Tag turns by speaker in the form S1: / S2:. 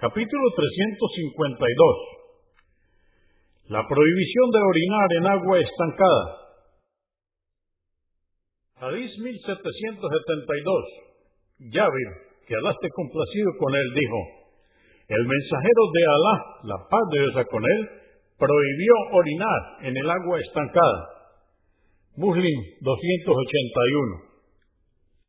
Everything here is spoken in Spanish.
S1: Capítulo 352. La prohibición de orinar en agua estancada. Hadís 1772. Yahweh, que Alá esté complacido con él, dijo, el mensajero de Alá, la paz de Dios con él, prohibió orinar en el agua estancada. Muslim 281.